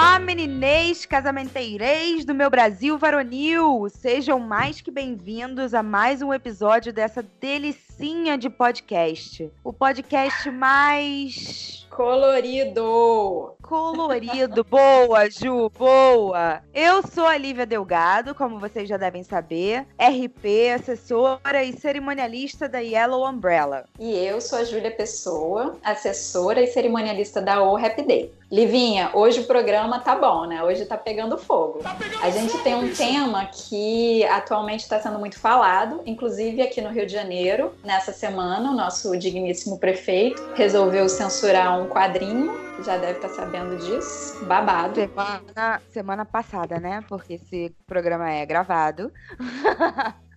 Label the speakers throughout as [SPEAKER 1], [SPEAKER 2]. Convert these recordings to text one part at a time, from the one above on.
[SPEAKER 1] Olá, meninês, casamenteirês do meu Brasil varonil! Sejam mais que bem-vindos a mais um episódio dessa delicinha de podcast. O podcast mais
[SPEAKER 2] Colorido.
[SPEAKER 1] Colorido. Boa, Ju, boa. Eu sou a Lívia Delgado, como vocês já devem saber, RP, assessora e cerimonialista da Yellow Umbrella.
[SPEAKER 2] E eu sou a Júlia Pessoa, assessora e cerimonialista da O Happy Day. Livinha, hoje o programa tá bom, né? Hoje tá pegando fogo. Tá pegando a gente fogo, tem um isso. tema que atualmente está sendo muito falado, inclusive aqui no Rio de Janeiro. Nessa semana, o nosso digníssimo prefeito resolveu censurar um quadrinho, já deve estar tá sabendo disso, babado.
[SPEAKER 1] Semana, semana passada, né? Porque esse programa é gravado.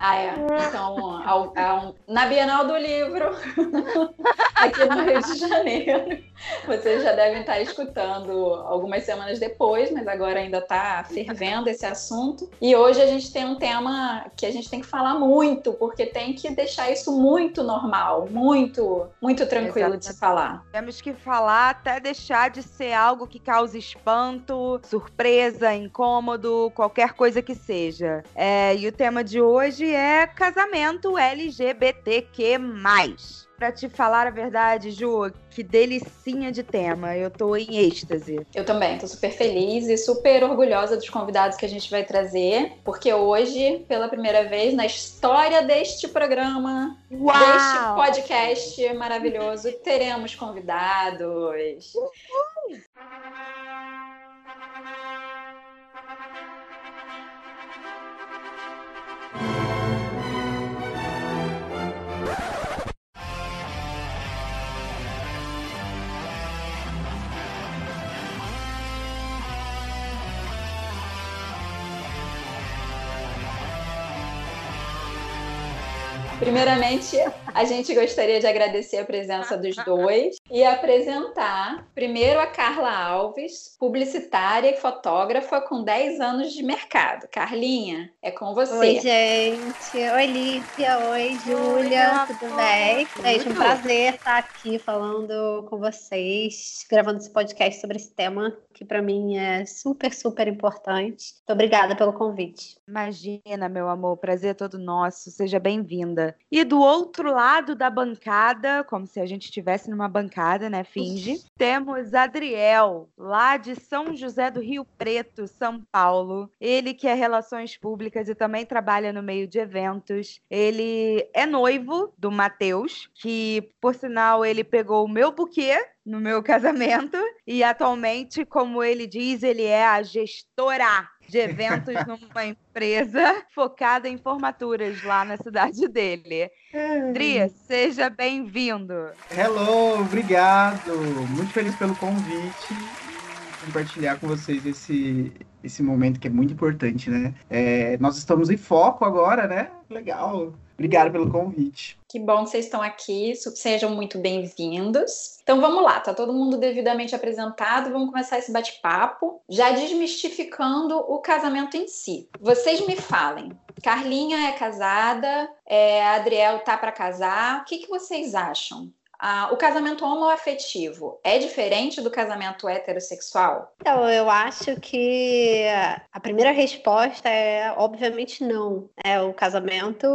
[SPEAKER 2] Ah, é. Então, ao, ao, na Bienal do Livro, aqui no Rio de Janeiro, vocês já devem estar escutando algumas semanas depois, mas agora ainda está fervendo esse assunto. E hoje a gente tem um tema que a gente tem que falar muito, porque tem que deixar isso muito normal, muito, muito tranquilo Exatamente. de se falar.
[SPEAKER 1] Temos que falar até deixar de ser algo que cause espanto, surpresa, incômodo, qualquer coisa que seja. É, e o tema de hoje é casamento LGBTQ+. Pra te falar a verdade, Ju, que delicinha de tema. Eu tô em êxtase.
[SPEAKER 2] Eu também, tô super feliz e super orgulhosa dos convidados que a gente vai trazer, porque hoje, pela primeira vez na história deste programa, Uau! deste podcast maravilhoso, teremos convidados. Uhul! Primeiramente, a gente gostaria de agradecer a presença dos dois e apresentar primeiro a Carla Alves, publicitária e fotógrafa com 10 anos de mercado. Carlinha, é com você.
[SPEAKER 3] Oi, gente. Oi, Lívia. Oi, Júlia. Tudo bem? Gente, um prazer estar aqui falando com vocês, gravando esse podcast sobre esse tema que para mim é super, super importante. Muito obrigada pelo convite.
[SPEAKER 1] Imagina, meu amor, prazer é todo nosso. Seja bem-vinda. E do outro lado da bancada, como se a gente estivesse numa bancada, né? Finge. Temos Adriel, lá de São José do Rio Preto, São Paulo. Ele que é Relações Públicas e também trabalha no meio de eventos. Ele é noivo do Matheus, que, por sinal, ele pegou o meu buquê no meu casamento e atualmente, como ele diz, ele é a gestora de eventos numa empresa focada em formaturas lá na cidade dele. Dri, seja bem-vindo.
[SPEAKER 4] Hello, obrigado. Muito feliz pelo convite compartilhar com vocês esse, esse momento que é muito importante, né? É, nós estamos em foco agora, né? Legal. Obrigado pelo convite.
[SPEAKER 2] Que bom que vocês estão aqui, sejam muito bem-vindos. Então vamos lá, tá todo mundo devidamente apresentado, vamos começar esse bate-papo, já desmistificando o casamento em si. Vocês me falem, Carlinha é casada, é, Adriel tá para casar, o que, que vocês acham? Ah, o casamento homoafetivo é diferente do casamento heterossexual?
[SPEAKER 3] Então, eu acho que a primeira resposta é obviamente não. É o casamento,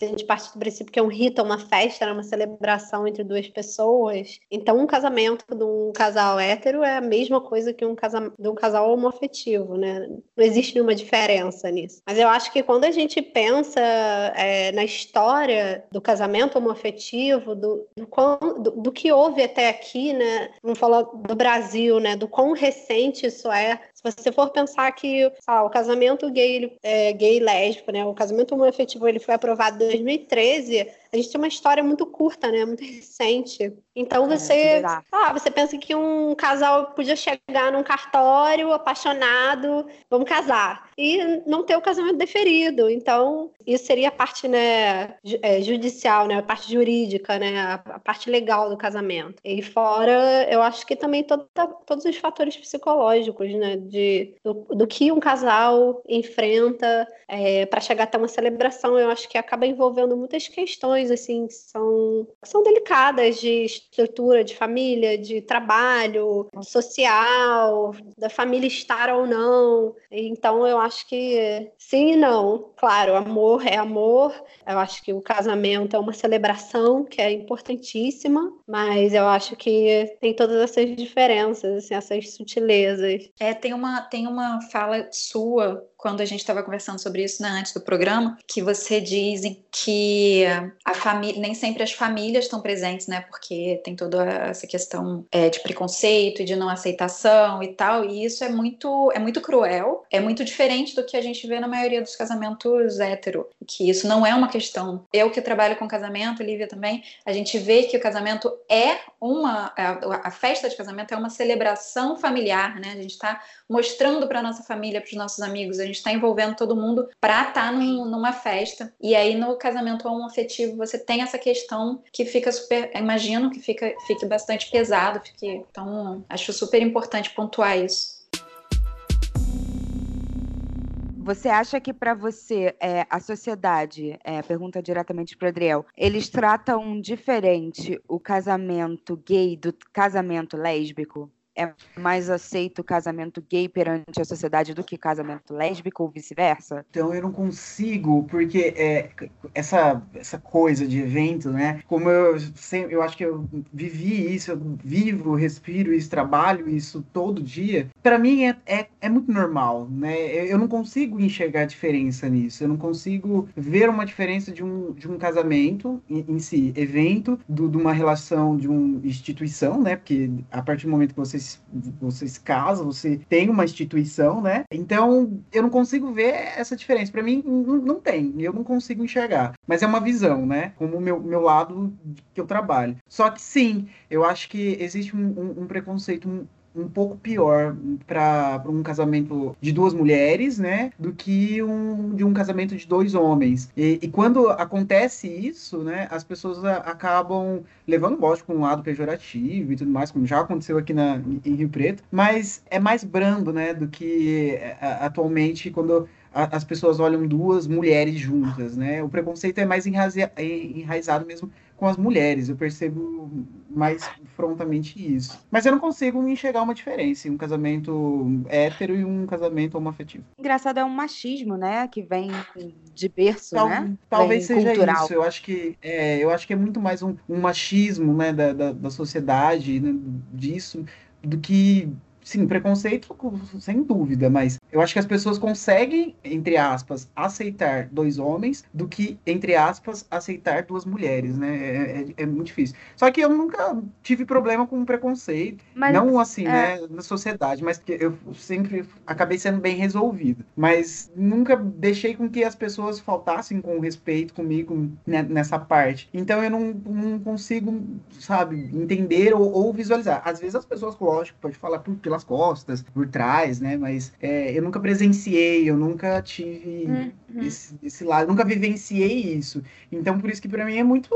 [SPEAKER 3] a gente parte do princípio que é um rito, é uma festa, é uma celebração entre duas pessoas. Então, um casamento de um casal hétero é a mesma coisa que um casal de um casal homoafetivo, né? Não existe nenhuma diferença nisso. Mas eu acho que quando a gente pensa é, na história do casamento homoafetivo, do, do do, do, que houve até aqui, né? Vamos falar do Brasil, né? Do quão recente isso é. Se você for pensar que lá, o casamento gay, é, gay lésbico, né? O casamento homoafetivo ele foi aprovado em 2013 a gente tem uma história muito curta, né? Muito recente. Então é, você, é, ah, você pensa que um casal podia chegar num cartório apaixonado, vamos casar, e não ter o casamento deferido. Então isso seria a parte, né, é, judicial, né, a parte jurídica, né, a, a, parte legal do casamento. E fora, eu acho que também toda, todos os fatores psicológicos, né, de, do, do que um casal enfrenta é, para chegar até uma celebração. Eu acho que acaba envolvendo muitas questões assim que são, que são delicadas de estrutura de família, de trabalho, social, da família estar ou não. Então eu acho que sim e não. Claro, amor é amor. Eu acho que o casamento é uma celebração que é importantíssima, mas eu acho que tem todas essas diferenças, assim, essas sutilezas.
[SPEAKER 2] É, tem tem uma fala sua quando a gente estava conversando sobre isso né, antes do programa, que você diz que a família, nem sempre as famílias estão presentes, né? Porque tem toda essa questão é, de preconceito e de não aceitação e tal, e isso é muito, é muito cruel, é muito diferente do que a gente vê na maioria dos casamentos hétero, que isso não é uma questão. Eu que trabalho com casamento, Lívia também, a gente vê que o casamento é uma, a, a festa de casamento é uma celebração familiar, né? A gente está mostrando para nossa família, para os nossos amigos, a gente está envolvendo todo mundo para estar tá num, numa festa. E aí no casamento homoafetivo você tem essa questão que fica super, imagino que fica, fique bastante pesado, fique, então acho super importante pontuar isso.
[SPEAKER 1] Você acha que para você é, a sociedade, é, pergunta diretamente para Adriel, eles tratam diferente o casamento gay do casamento lésbico? É mais aceito casamento gay perante a sociedade do que casamento lésbico ou vice-versa?
[SPEAKER 4] Então eu não consigo, porque é, essa, essa coisa de evento, né? Como eu sempre, eu acho que eu vivi isso, eu vivo, respiro isso, trabalho isso todo dia. Para mim é, é, é, muito normal, né? Eu não consigo enxergar diferença nisso. Eu não consigo ver uma diferença de um, de um casamento em, em si, evento, do, de uma relação de uma instituição, né? Porque a partir do momento que você você se casa, você tem uma instituição, né? Então, eu não consigo ver essa diferença. Para mim, não, não, tem. Eu não consigo enxergar. Mas é uma visão, né? Como o meu, meu lado que eu trabalho. Só que sim, eu acho que existe um, um, um preconceito um pouco pior para um casamento de duas mulheres, né, do que um de um casamento de dois homens. E, e quando acontece isso, né, as pessoas a, acabam levando, lógico, para um lado pejorativo e tudo mais, como já aconteceu aqui na, em Rio Preto, mas é mais brando, né, do que a, atualmente quando as pessoas olham duas mulheres juntas, né? O preconceito é mais enraizado mesmo com as mulheres. Eu percebo mais frontamente isso. Mas eu não consigo enxergar uma diferença em um casamento hétero e um casamento homoafetivo.
[SPEAKER 1] Engraçado é um machismo, né? Que vem de berço, Tal,
[SPEAKER 4] né? Talvez vem seja cultural. isso. Eu acho que é, eu acho que é muito mais um, um machismo, né, da, da, da sociedade, né, disso, do que sim, preconceito, sem dúvida, mas eu acho que as pessoas conseguem, entre aspas, aceitar dois homens do que, entre aspas, aceitar duas mulheres, né? É, é, é muito difícil. Só que eu nunca tive problema com preconceito. Mas, não assim, é... né, na sociedade, mas que eu sempre acabei sendo bem resolvido. Mas nunca deixei com que as pessoas faltassem com respeito comigo nessa parte. Então eu não, não consigo, sabe, entender ou, ou, visualizar. Às vezes as pessoas, lógico, pode falar por, pelas costas, por trás, né? Mas é, eu nunca presenciei, eu nunca tive uhum. esse, esse, lado, nunca vivenciei isso. Então, por isso que para mim é muito,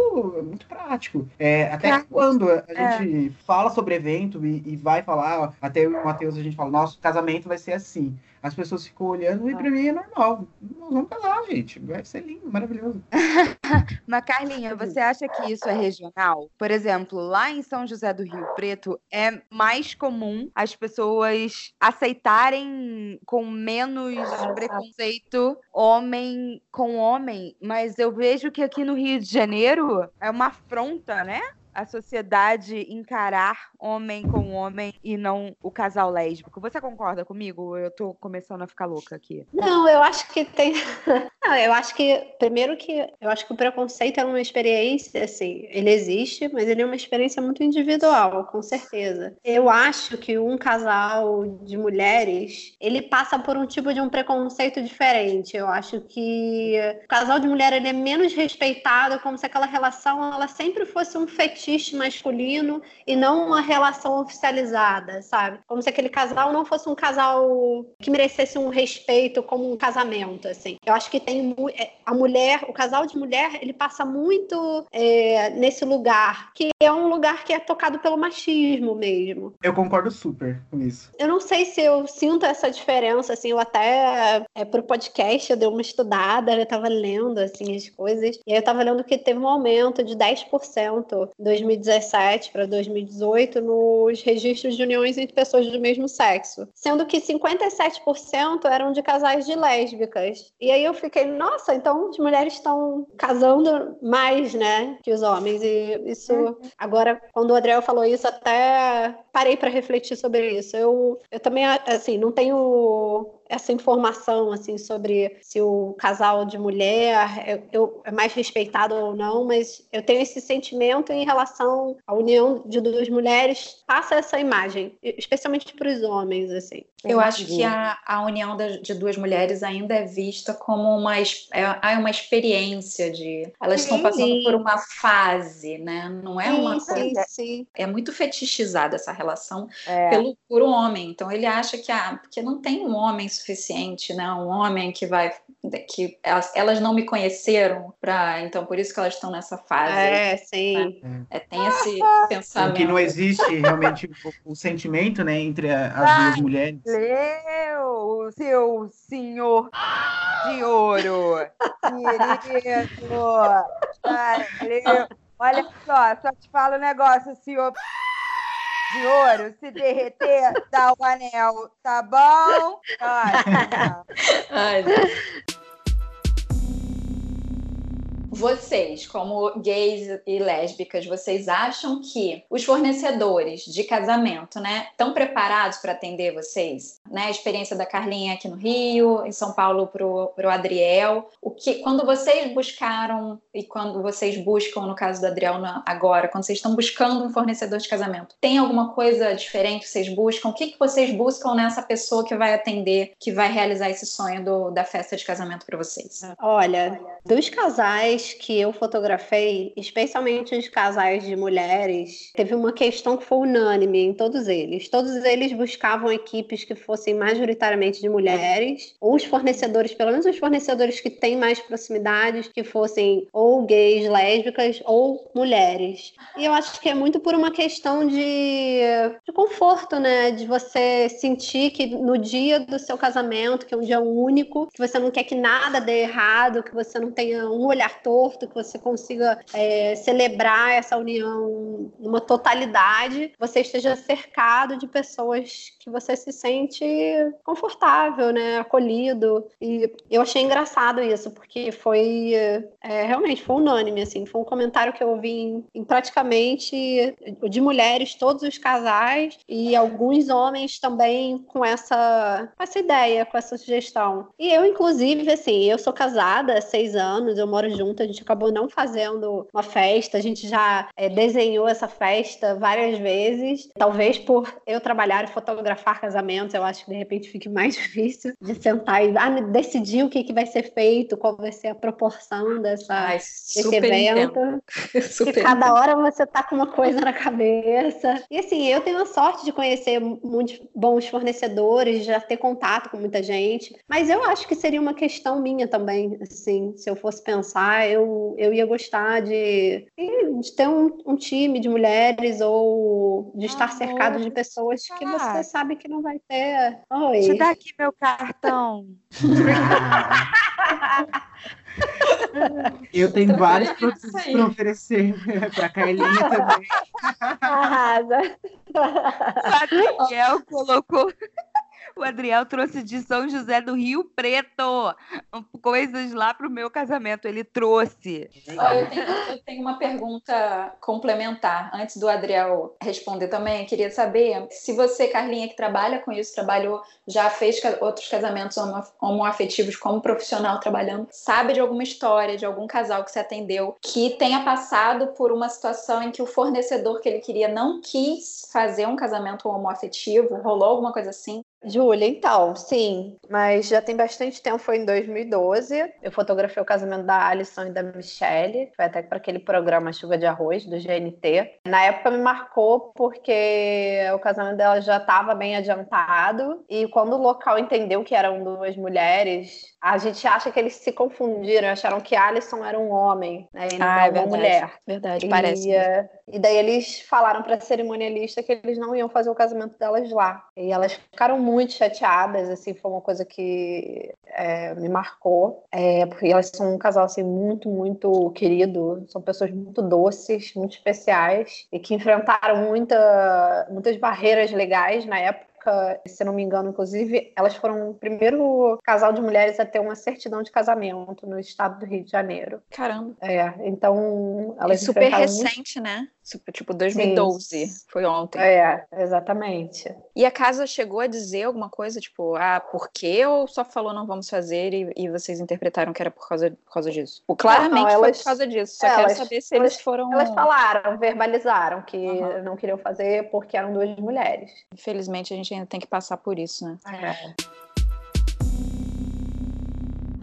[SPEAKER 4] muito prático. É, até prático. quando a é. gente fala sobre evento e, e vai falar, até o Matheus a gente fala, nosso casamento vai ser assim as pessoas ficam olhando e pra mim é normal. Nós vamos casar, gente. Vai ser lindo, maravilhoso.
[SPEAKER 1] Mas, Carlinha, você acha que isso é regional? Por exemplo, lá em São José do Rio Preto, é mais comum as pessoas aceitarem com menos preconceito homem com homem, mas eu vejo que aqui no Rio de Janeiro é uma afronta, né? A sociedade encarar homem com homem e não o casal lésbico. Você concorda comigo? Eu tô começando a ficar louca aqui.
[SPEAKER 3] Não, eu acho que tem. Não, eu acho que, primeiro que eu acho que o preconceito é uma experiência, assim, ele existe, mas ele é uma experiência muito individual, com certeza. Eu acho que um casal de mulheres, ele passa por um tipo de um preconceito diferente. Eu acho que o casal de mulher ele é menos respeitado, como se aquela relação ela sempre fosse um fetiche fetiche masculino e não uma relação oficializada, sabe? Como se aquele casal não fosse um casal que merecesse um respeito como um casamento, assim. Eu acho que tem é, a mulher, o casal de mulher, ele passa muito é, nesse lugar, que é um lugar que é tocado pelo machismo mesmo.
[SPEAKER 4] Eu concordo super com isso.
[SPEAKER 3] Eu não sei se eu sinto essa diferença, assim, eu até é, pro podcast eu dei uma estudada, eu tava lendo assim as coisas, e aí eu tava lendo que teve um aumento de 10% em 2017 para 2018 nos registros de uniões entre pessoas do mesmo sexo, sendo que 57% eram de casais de lésbicas. E aí eu fiquei, nossa, então as mulheres estão casando mais, né, que os homens. E isso, uhum. agora, quando o Adriel falou isso, até parei para refletir sobre isso. Eu, eu também, assim, não tenho essa informação assim sobre se o casal de mulher eu, eu, é mais respeitado ou não, mas eu tenho esse sentimento em relação à união de duas mulheres, passa essa imagem, especialmente para os homens, assim.
[SPEAKER 2] Eu acho que a, a união de duas mulheres ainda é vista como uma, é, é uma experiência de. Elas sim, estão passando sim. por uma fase, né? Não é uma sim, coisa. Sim, É muito fetichizada essa relação é. pelo, por um homem. Então ele acha que, ah, porque não tem um homem suficiente, né? Um homem que vai. que elas, elas não me conheceram, pra, então por isso que elas estão nessa fase.
[SPEAKER 3] É, sim.
[SPEAKER 2] Né? É, tem esse pensamento.
[SPEAKER 4] Que não existe realmente o, o sentimento, né, entre a, as duas mulheres.
[SPEAKER 1] Leu, seu senhor de ouro, querido. Valeu. Olha só, só te falo um negócio, senhor de ouro, se derreter, dá o anel, tá bom? Olha. Ai,
[SPEAKER 2] vocês, como gays e lésbicas, vocês acham que os fornecedores de casamento, né, estão preparados para atender vocês? Né, a experiência da Carlinha aqui no Rio, em São Paulo pro, pro Adriel. O que, quando vocês buscaram e quando vocês buscam, no caso do Adriel agora, quando vocês estão buscando um fornecedor de casamento, tem alguma coisa diferente que vocês buscam? O que, que vocês buscam nessa pessoa que vai atender, que vai realizar esse sonho do, da festa de casamento para vocês?
[SPEAKER 3] Olha, dos casais que eu fotografei, especialmente os casais de mulheres, teve uma questão que foi unânime em todos eles. Todos eles buscavam equipes que fossem majoritariamente de mulheres, ou os fornecedores, pelo menos os fornecedores que têm mais proximidades, que fossem ou gays, lésbicas ou mulheres. E eu acho que é muito por uma questão de, de conforto, né? De você sentir que no dia do seu casamento, que é um dia único, que você não quer que nada dê errado, que você não tenha um olhar todo que você consiga é, celebrar essa união numa totalidade, você esteja cercado de pessoas que você se sente confortável, né, acolhido. E eu achei engraçado isso, porque foi é, realmente foi unânime, assim, foi um comentário que eu ouvi em, em praticamente de mulheres, todos os casais e alguns homens também com essa, essa ideia, com essa sugestão. E eu, inclusive, assim, eu sou casada há seis anos, eu moro junto, a gente acabou não fazendo uma festa, a gente já é, desenhou essa festa várias vezes. Talvez por eu trabalhar e fotografar casamentos, eu acho que de repente fique mais difícil de sentar e ah, decidir o que, que vai ser feito, qual vai ser a proporção dessa, Ai, desse evento. Super cada hora você tá com uma coisa na cabeça. E assim, eu tenho a sorte de conhecer muitos bons fornecedores, já ter contato com muita gente, mas eu acho que seria uma questão minha também, assim, se eu fosse pensar, eu, eu ia gostar de, de ter um, um time de mulheres ou de estar ah, cercado de pessoas que você sabe que não vai ter.
[SPEAKER 1] Oi. Te dá aqui meu cartão.
[SPEAKER 4] Eu tenho vários produtos para oferecer para a Carlinha também.
[SPEAKER 3] Arrasa.
[SPEAKER 1] O Adriel colocou o Adriel trouxe de São José do Rio Preto coisas lá para o meu casamento. Ele trouxe.
[SPEAKER 2] eu, tenho, eu, tenho, uma pergunta complementar. Antes do Adriel responder também, queria saber se você, Carlinha, que trabalha com isso, trabalhou, já fez outros casamentos homoafetivos como profissional trabalhando, sabe de alguma história, de algum casal que você atendeu que tenha passado por uma situação em que o fornecedor que ele queria não quis fazer um casamento homoafetivo? Rolou alguma coisa assim?
[SPEAKER 3] Júlia, então, sim, mas já tem bastante tempo, foi em 2012. Eu fotografei o casamento da Alison e da Michelle, foi até para aquele programa Chuva de Arroz, do GNT. Na época me marcou porque o casamento dela já estava bem adiantado, e quando o local entendeu que eram duas mulheres, a gente acha que eles se confundiram, acharam que Alison era um homem, né? E não
[SPEAKER 2] Ah, é
[SPEAKER 3] uma
[SPEAKER 2] verdade.
[SPEAKER 3] mulher.
[SPEAKER 2] Verdade,
[SPEAKER 3] E,
[SPEAKER 2] parece.
[SPEAKER 3] E daí eles falaram para a cerimonialista que eles não iam fazer o casamento delas lá. E elas ficaram muito chateadas, assim, foi uma coisa que eh, me marcou, eh, porque elas são um casal assim muito, muito querido, são pessoas muito doces, muito especiais e que enfrentaram muita, muitas barreiras legais na época se não me engano, inclusive, elas foram o primeiro casal de mulheres a ter uma certidão de casamento no estado do Rio de Janeiro.
[SPEAKER 2] Caramba.
[SPEAKER 3] É, então
[SPEAKER 2] É
[SPEAKER 3] elas
[SPEAKER 2] super
[SPEAKER 3] enfrentaram muito-
[SPEAKER 2] recente, né? Tipo, 2012. Foi ontem.
[SPEAKER 3] É, exatamente.
[SPEAKER 2] E a casa chegou a dizer alguma coisa, tipo, ah, por quê? Ou só falou não vamos fazer e, e vocês interpretaram que era por causa, por causa disso? Ou, claramente
[SPEAKER 3] não,
[SPEAKER 2] foi
[SPEAKER 3] elas-
[SPEAKER 2] por causa disso. Só
[SPEAKER 3] elas-
[SPEAKER 2] quero saber se eles foram.
[SPEAKER 3] Elas falaram, verbalizaram que
[SPEAKER 2] Aham.
[SPEAKER 3] não queriam fazer porque eram duas mulheres.
[SPEAKER 2] Infelizmente, a gente ainda tem que passar por isso, né?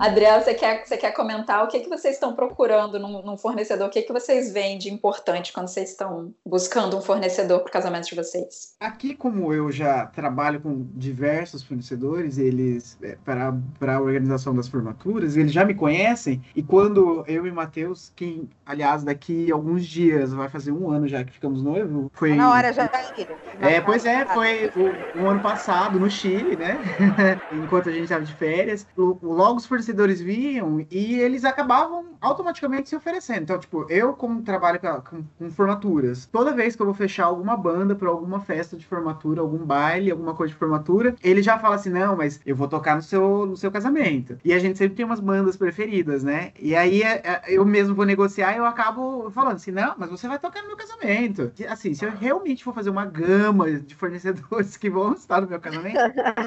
[SPEAKER 5] Adriana, você quer, você quer comentar o que, que vocês estão procurando num, num fornecedor? O que, que vocês veem de importante quando vocês estão buscando um fornecedor para o casamento de vocês?
[SPEAKER 4] Aqui, como eu já trabalho com diversos fornecedores, eles, é, para, para a organização das formaturas, eles já me conhecem. E quando eu e Matheus, que, aliás, daqui a alguns dias, vai fazer um ano já que ficamos noivos, foi.
[SPEAKER 1] Tá na hora já ir.
[SPEAKER 4] É, pois é, foi o, o ano passado no Chile, né? Enquanto a gente estava de férias, logo os fornecedores vinham e eles acabavam automaticamente se oferecendo. Então, tipo, eu como trabalho com, com- com formaturas, toda vez que eu vou fechar alguma banda para alguma festa de formatura, algum baile, alguma coisa de formatura, ele já fala assim, não, mas eu vou tocar no seu, no seu casamento. E a gente sempre tem umas bandas preferidas, né? E aí é, é, eu mesmo vou negociar e eu acabo falando assim, não, mas você vai tocar no meu casamento. Assim, se eu realmente for fazer uma gama de fornecedores que vão estar no meu casamento,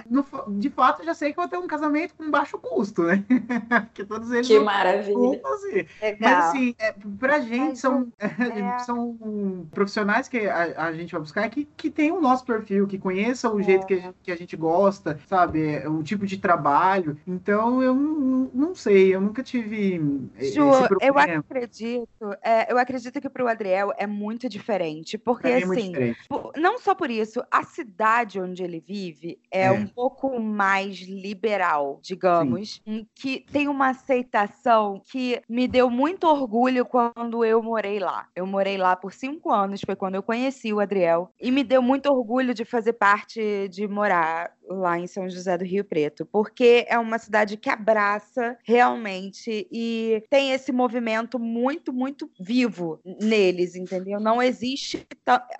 [SPEAKER 4] no de fato eu já sei que eu vou ter um casamento com baixo custo, né? Porque todos eles
[SPEAKER 5] Que maravilha!
[SPEAKER 4] vão fazer.
[SPEAKER 3] Legal.
[SPEAKER 4] Mas assim, é, pra gente são,
[SPEAKER 1] é.
[SPEAKER 4] são profissionais que a, a gente vai buscar que, que tem o nosso perfil, que conheçam o jeito que a, gente, que a gente gosta, sabe? É, O tipo de trabalho. Então eu não, não sei, eu nunca tive esse
[SPEAKER 1] Ju, eu acredito, é, eu acredito que pro Adriel é muito diferente, porque
[SPEAKER 4] é
[SPEAKER 1] assim,
[SPEAKER 4] diferente.
[SPEAKER 1] Não só por isso, a cidade onde ele vive é,
[SPEAKER 4] É.
[SPEAKER 1] um pouco mais liberal, digamos, em que tem uma aceitação que me deu muito orgulho quando eu morei lá. Eu morei lá por cinco anos, foi quando eu conheci o Adriel, e me deu muito orgulho de fazer parte de morar lá em São José do Rio Preto, porque é uma cidade que abraça realmente e tem esse movimento muito, muito vivo neles, entendeu? Não existe.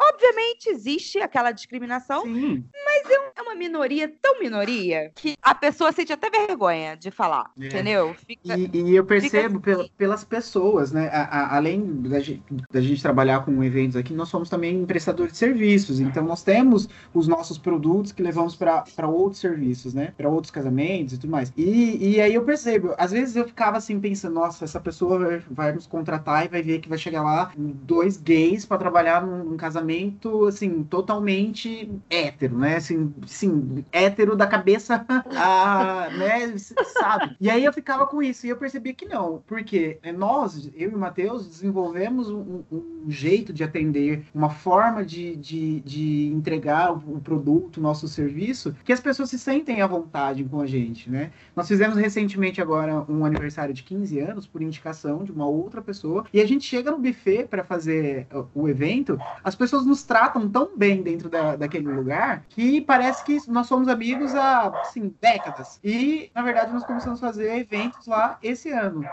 [SPEAKER 1] Obviamente existe aquela discriminação,
[SPEAKER 4] Sim,
[SPEAKER 1] é uma minoria tão minoria que a pessoa sente até vergonha de falar,
[SPEAKER 4] É.
[SPEAKER 1] entendeu? Fica.
[SPEAKER 4] E, e eu percebo
[SPEAKER 1] assim.
[SPEAKER 4] pela- pelas pessoas, né? A- a- além da gente, da gente trabalhar com eventos aqui, nós somos também prestadores de serviços. Então, nós temos os nossos produtos que levamos para outros serviços, né? Para outros casamentos e tudo mais. E, e aí eu percebo, às vezes eu ficava assim pensando, nossa, essa pessoa vai, vai nos contratar e vai ver que vai chegar lá dois gays para trabalhar num, num casamento, assim, totalmente hétero, né? Assim, sim, hétero da cabeça a, né, sabe? E aí eu ficava com isso e eu percebi que não, porque nós, eu e o Matheus, desenvolvemos um, um- jeito de atender, uma forma de, de, de entregar o, o produto, o nosso serviço, que as pessoas se sentem à vontade com a gente, né? Nós fizemos recentemente agora um aniversário de 15 anos por indicação de uma outra pessoa e a gente chega no buffet para fazer uh, o evento, as pessoas nos tratam tão bem dentro da, daquele lugar que parece que nós somos amigos há, assim, décadas. E, na verdade, nós começamos a fazer eventos lá esse ano.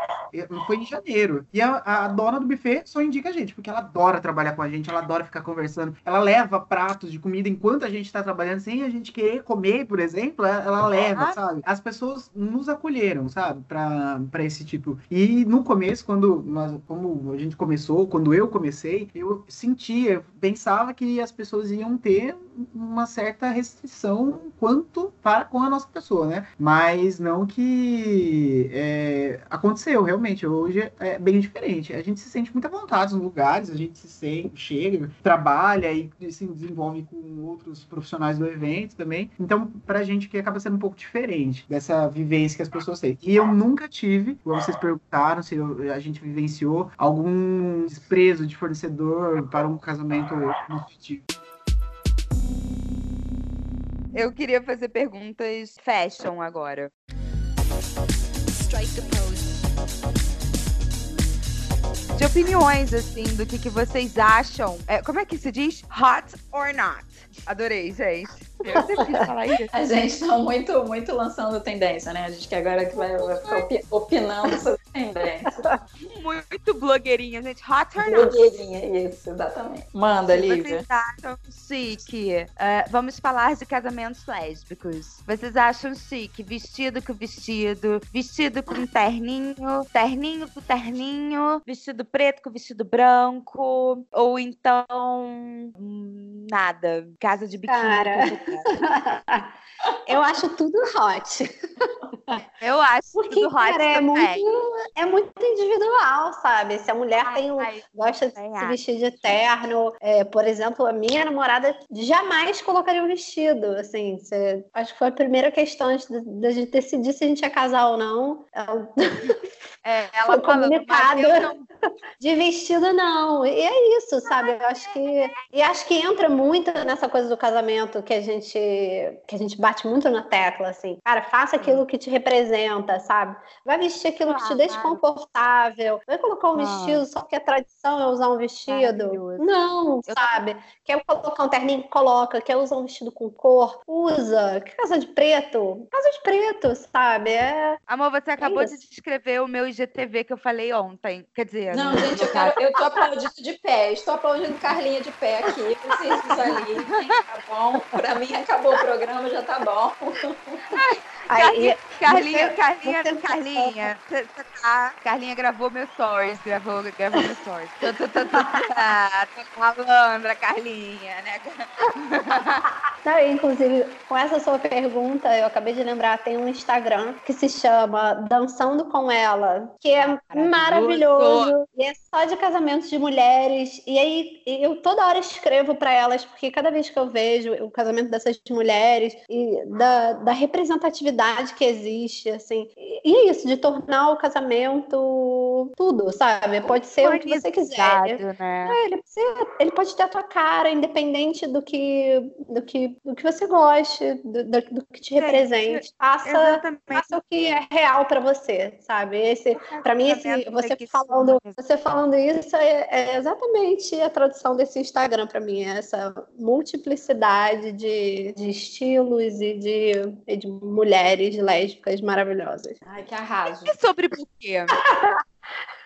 [SPEAKER 4] Foi em janeiro. E a, a dona do buffet só indica a gente, porque ela adora trabalhar com a gente, ela adora ficar conversando. Ela leva pratos de comida enquanto a gente está trabalhando, sem a gente querer comer, por exemplo, ela, leva,
[SPEAKER 1] Ah.
[SPEAKER 4] sabe? As pessoas nos acolheram, sabe? Pra esse tipo. E no começo, quando nós, como a gente começou, quando eu comecei, eu sentia, eu pensava que as pessoas iam ter uma certa restrição preocupação quanto para com a nossa pessoa, né? Mas não que é, aconteceu, realmente. Hoje é bem diferente. A gente se sente muito à vontade nos lugares, a gente se sente, chega, trabalha e se desenvolve com outros profissionais do evento também. Então, pra gente que acaba sendo um pouco diferente dessa vivência que as pessoas têm. E eu nunca tive, vocês perguntaram, se eu, a gente vivenciou algum desprezo de fornecedor para um casamento afetivo.
[SPEAKER 1] Eu queria fazer perguntas fashion agora. De opiniões, assim, do que, que vocês acham. É, como é que se diz? Hot or not? Adorei, gente. Eu sempre quis falar isso.
[SPEAKER 2] A gente tá muito, muito lançando tendência, né? A gente que agora que vai, vai ficar opi- opinando sobre tendência.
[SPEAKER 1] Muito blogueirinha, gente. Hot or not?
[SPEAKER 2] Blogueirinha, isso, exatamente. Manda, Lívia.
[SPEAKER 1] Vocês acham chique? É, vamos falar de casamentos lésbicos. Vocês acham chique? Vestido com vestido, vestido com terninho, terninho com terninho, vestido preto com vestido branco, ou então hum, nada. Casa de biquíni.
[SPEAKER 3] Cara. Eu acho tudo hot.
[SPEAKER 1] Eu acho
[SPEAKER 3] Porque, cara, é muito, é muito individual, sabe? Se a mulher tem um,
[SPEAKER 1] Ai,
[SPEAKER 3] gosta de se vestir de terno, é, por exemplo, a minha namorada jamais colocaria um vestido, assim, acho que foi a primeira questão antes de- da gente decidir se a gente ia casar ou não. Ela-
[SPEAKER 1] é,
[SPEAKER 3] foi
[SPEAKER 1] ela eu não
[SPEAKER 3] De vestido, não. E é isso, sabe? Eu acho que. E acho que entra muito nessa coisa do casamento que a gente que a gente bate muito na tecla, assim. Cara, faça aquilo que te representa, sabe? Vai vestir aquilo que te deixa confortável. Vai colocar um
[SPEAKER 1] Claro.
[SPEAKER 3] vestido só porque a tradição é usar um vestido. Não,
[SPEAKER 1] Eu
[SPEAKER 3] sabe? Quer colocar um terninho, coloca. Quer usar um vestido com cor, usa. Quer casa de preto? Casa de preto, sabe? É.
[SPEAKER 1] Amor, você acabou de
[SPEAKER 3] isso.
[SPEAKER 1] descrever o meu IGTV que eu falei ontem. Quer dizer,
[SPEAKER 2] Não, gente, eu, quero, eu tô aplaudindo de pé. Estou aplaudindo Carlinha de pé aqui. Vocês visualizem, tá bom? Pra mim acabou o programa, já tá bom.
[SPEAKER 3] Aí,
[SPEAKER 1] Carlinha,
[SPEAKER 3] Você-
[SPEAKER 1] Carlinha,
[SPEAKER 3] você-
[SPEAKER 1] Carlinha, tá. Carlinha gravou meus stories, gravou, gravou meus stories. Tô, tô, tô, tô, tô malandra, Carlinha, né?
[SPEAKER 3] Não, inclusive, com essa sua pergunta, eu acabei de lembrar, tem um Instagram que se chama Dançando com Ela, que é
[SPEAKER 1] Maravilhoso.
[SPEAKER 3] maravilhoso, e é só de casamentos de mulheres. E aí eu toda hora escrevo para elas, porque cada vez que eu vejo o casamento dessas mulheres e da, da representatividade que existe, assim, e é isso, de tornar o casamento tudo, sabe? Pode ser o que você quiser.
[SPEAKER 1] Né?
[SPEAKER 3] É, ele, ele pode ter a tua cara, independente do que, do que, do que você goste, do, do- do que te represente. Faça,
[SPEAKER 1] Exatamente.
[SPEAKER 3] faça o que é real pra você, sabe? Esse, para mim, esse, você falando, você falando isso é, é exatamente a tradução desse Instagram pra mim, é essa multiplicidade de, de estilos e de, e de mulheres lésbicas maravilhosas.
[SPEAKER 2] Ai, que arraso.
[SPEAKER 1] E sobre porquê?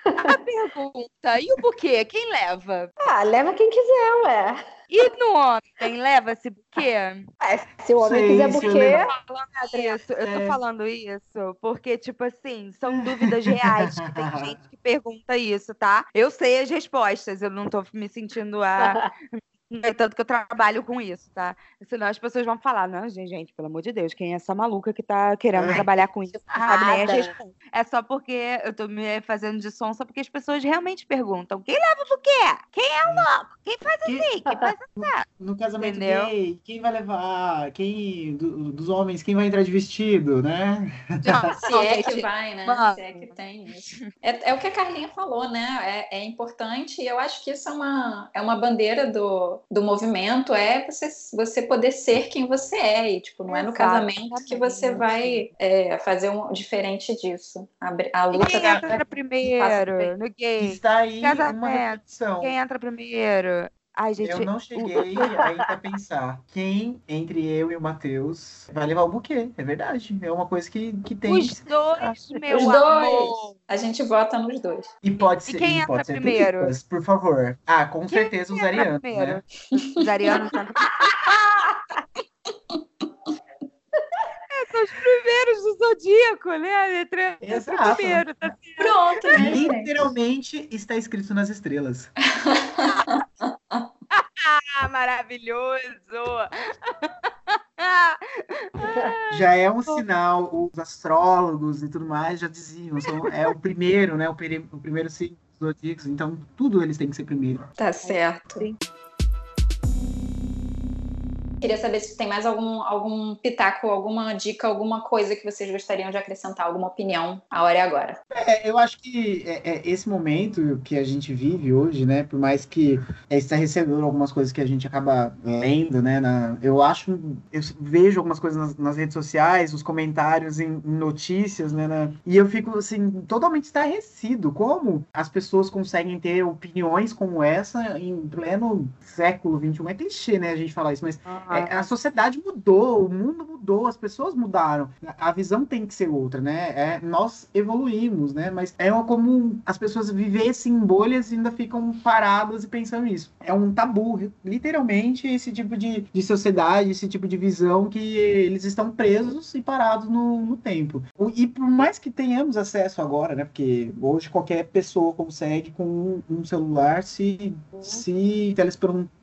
[SPEAKER 1] A pergunta, e o porquê? Quem leva?
[SPEAKER 3] Ah, leva quem quiser, ué.
[SPEAKER 1] E no homem, leva-se buquê?
[SPEAKER 3] É, se o homem
[SPEAKER 4] Sei,
[SPEAKER 3] quiser
[SPEAKER 4] se eu
[SPEAKER 3] buquê,
[SPEAKER 4] levar-
[SPEAKER 1] Isso, eu tô
[SPEAKER 4] É.
[SPEAKER 1] falando isso porque, tipo assim, são dúvidas reais que tem gente que pergunta isso, tá? Eu sei as respostas, eu não tô me sentindo a. É tanto que eu trabalho com isso, tá? Senão as pessoas vão falar, não, gente, gente, pelo amor de Deus, quem é essa maluca que tá querendo
[SPEAKER 3] Ai,
[SPEAKER 1] trabalhar com isso? Sabe nem. É só porque eu tô me fazendo de sonsa porque as pessoas realmente perguntam: quem leva o buquê? Quem é o louco? Quem faz assim? Quem faz assim?
[SPEAKER 4] No casamento
[SPEAKER 1] Entendeu?
[SPEAKER 4] gay, quem vai levar? Quem do- dos homens, quem vai entrar de vestido, né?
[SPEAKER 1] Não,
[SPEAKER 2] Se é que vai, né?
[SPEAKER 1] mano.
[SPEAKER 2] Se é que tem isso. É, é o que a Carlinha falou, né? É, é importante e eu acho que isso é uma, é uma bandeira do, do movimento, é você, você poder ser quem você é. E, tipo, não é no casamento que você vai é, fazer um diferente disso. A, a
[SPEAKER 1] E
[SPEAKER 2] luta
[SPEAKER 1] quem
[SPEAKER 2] da-
[SPEAKER 1] entra primeiro no gay?
[SPEAKER 4] Está aí uma
[SPEAKER 1] Casamento,
[SPEAKER 4] reflexão.
[SPEAKER 1] Quem entra primeiro? Ai, gente.
[SPEAKER 4] Eu não cheguei ainda a pensar quem entre eu e o Matheus vai levar o buquê. É verdade. É uma coisa que, que tem.
[SPEAKER 1] Os dois, meu
[SPEAKER 2] Os
[SPEAKER 1] amor.
[SPEAKER 2] dois. A gente vota nos dois.
[SPEAKER 4] E pode ser.
[SPEAKER 1] quem
[SPEAKER 4] e
[SPEAKER 1] entra
[SPEAKER 4] pode ser
[SPEAKER 1] primeiro?
[SPEAKER 4] por favor. Ah, com certeza os
[SPEAKER 1] entra
[SPEAKER 4] arianos,
[SPEAKER 1] primeiro?
[SPEAKER 4] né?
[SPEAKER 1] Os arianos É, são os primeiros do zodíaco, né? Entra, entra
[SPEAKER 4] Exato.
[SPEAKER 1] primeiro, tá.
[SPEAKER 2] Pronto, né?
[SPEAKER 4] Literalmente está escrito nas estrelas.
[SPEAKER 1] Ah, maravilhoso!
[SPEAKER 4] já é um sinal, os astrólogos e tudo mais já diziam, são, é o primeiro, né? O, peri, o primeiro signo dos zodíacos, então tudo eles têm que ser primeiro.
[SPEAKER 2] Tá certo. Queria saber se tem mais algum, algum pitaco, alguma dica, alguma coisa que vocês gostariam de acrescentar, alguma opinião. A hora é agora.
[SPEAKER 4] É, eu acho que é, é esse momento que a gente vive hoje, né? Por mais que é estarrecedor algumas coisas que a gente acaba lendo, né? Na, eu acho, eu vejo algumas coisas nas, nas redes sociais, os comentários em, em notícias, né? Na, e eu fico, assim, totalmente estarrecido. Como as pessoas conseguem ter opiniões como essa em pleno século XXI? É clichê, né? A gente falar isso, mas é, a sociedade mudou, o mundo mudou, as pessoas mudaram. A visão tem que ser outra, né? É, nós evoluímos, né? Mas é como as pessoas vivessem em bolhas e ainda ficam paradas e pensando nisso. É um tabu, literalmente, esse tipo de, de sociedade, esse tipo de visão que eles estão presos e parados no, no tempo. E por mais que tenhamos acesso agora, né? Porque hoje qualquer pessoa consegue com um celular se, se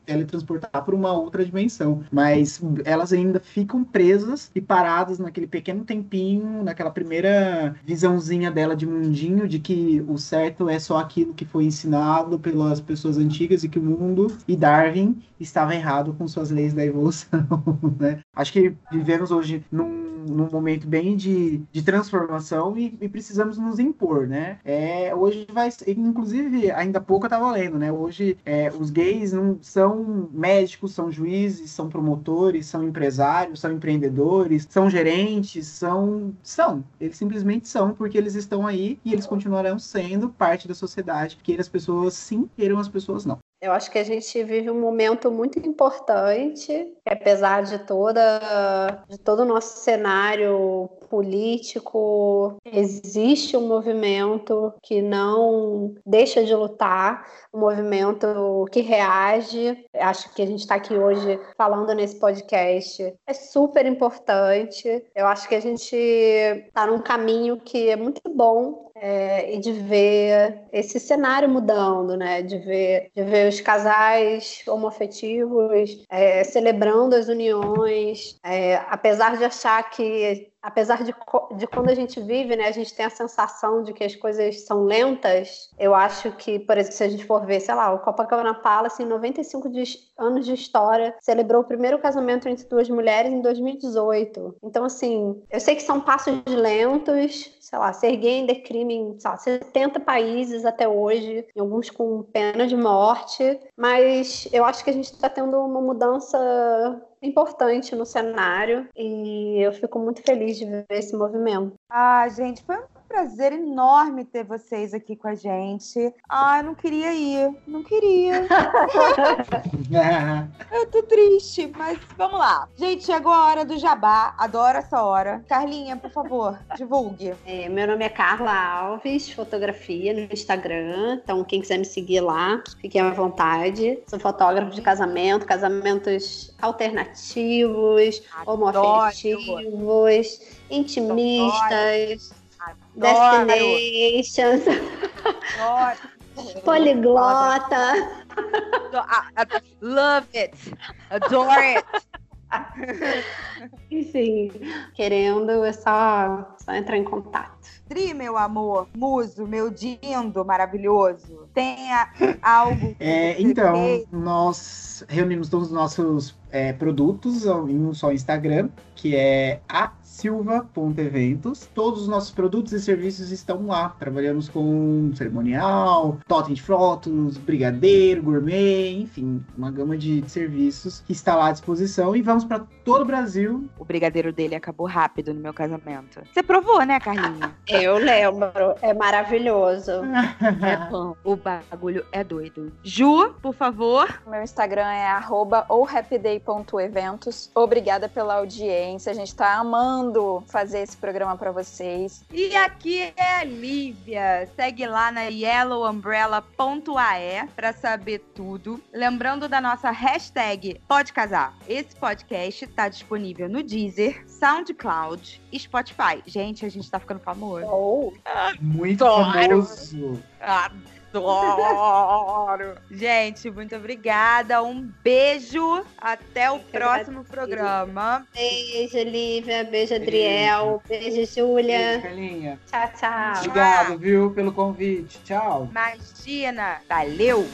[SPEAKER 4] teletransportar para uma outra dimensão. Mas elas ainda ficam presas e paradas naquele pequeno tempinho, naquela primeira visãozinha dela de mundinho, de que o certo é só aquilo que foi ensinado pelas pessoas antigas e que o mundo e Darwin estava errado com suas leis da evolução. Né? Acho que vivemos hoje num num momento bem de, de transformação e, e, precisamos nos impor, né? É, hoje vai, inclusive, ainda pouco eu estava lendo, né? Hoje é, os gays não são médicos, são juízes, são promotores, são empresários, são empreendedores, são gerentes, são, são, eles simplesmente são porque eles estão aí e eles continuarão sendo parte da sociedade, queira as pessoas sim, queiram as pessoas não.
[SPEAKER 3] Eu acho que a gente vive um momento muito importante, que apesar de toda de todo o nosso cenário político, existe um movimento que não deixa de lutar, um movimento que reage. Acho que a gente está aqui hoje falando nesse podcast é super importante. Eu acho que a gente está num caminho que é muito bom é, e de ver esse cenário mudando, né? De ver, de ver os casais homoafetivos é, celebrando as uniões, é, apesar de achar que apesar de, de quando a gente vive, né, a gente tem a sensação de que as coisas são lentas. Eu acho que, por exemplo, se a gente for ver, sei lá, o Copacabana Palace, em 95 de, anos de história, celebrou o primeiro casamento entre duas mulheres em 2018. Então, assim, eu sei que são passos lentos, sei lá, ser gay ainda é crime em lá, 70 países até hoje, em alguns com pena de morte, mas eu acho que a gente está tendo uma mudança importante no cenário e eu fico muito feliz de ver esse movimento.
[SPEAKER 1] Ah, gente, foi um prazer enorme ter vocês aqui com a gente. Ah, eu não queria ir, não queria. eu tô triste, mas vamos lá. Gente, chegou a hora do jabá, adoro essa hora. Carlinha, por favor, divulgue.
[SPEAKER 3] É, meu nome é Carla Alves, fotografia no Instagram, então quem quiser me seguir lá, fique à vontade. Sou fotógrafo de casamento, casamentos alternativos, homoafetivos, intimistas Destinations. Poliglota.
[SPEAKER 1] Love it. Adore it.
[SPEAKER 3] Enfim, querendo é só, só entrar em contato.
[SPEAKER 1] Dri, meu amor, muso, meu dindo maravilhoso, tenha algo.
[SPEAKER 4] É, então, nós reunimos todos os nossos é, produtos em um só Instagram, que é a silva.eventos. Todos os nossos produtos e serviços estão lá. Trabalhamos com cerimonial, totem de fotos, brigadeiro, gourmet, enfim, uma gama de serviços que está lá à disposição e vamos para todo o Brasil.
[SPEAKER 1] O brigadeiro dele acabou rápido no meu casamento. Você provou, né, Carlinha?
[SPEAKER 3] Eu lembro. É maravilhoso.
[SPEAKER 1] é bom. O bagulho é doido. Ju, por favor.
[SPEAKER 2] Meu Instagram é arroba ouhappyday.eventos. Obrigada pela audiência. A gente tá amando fazer esse programa para vocês.
[SPEAKER 1] E aqui é a Lívia. Segue lá na yellowumbrella.ae para saber tudo. Lembrando da nossa hashtag Pode Casar. Esse podcast está disponível no Deezer, SoundCloud e Spotify. Gente, a gente tá ficando famoso.
[SPEAKER 4] Oh. Muito famoso.
[SPEAKER 1] Ah, Adoro! Gente, muito obrigada. Um beijo. Até o próximo programa.
[SPEAKER 3] Beijo, Lívia. Beijo, Adriel. Beijo, Júlia.
[SPEAKER 4] Beijo, Carlinha.
[SPEAKER 3] Tchau, tchau.
[SPEAKER 4] Obrigado, viu, pelo convite. Tchau.
[SPEAKER 1] Imagina. Valeu!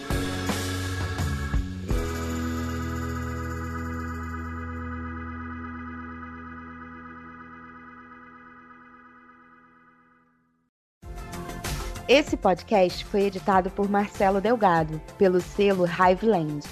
[SPEAKER 1] Esse podcast foi editado por Marcelo Delgado, pelo selo Hiveland.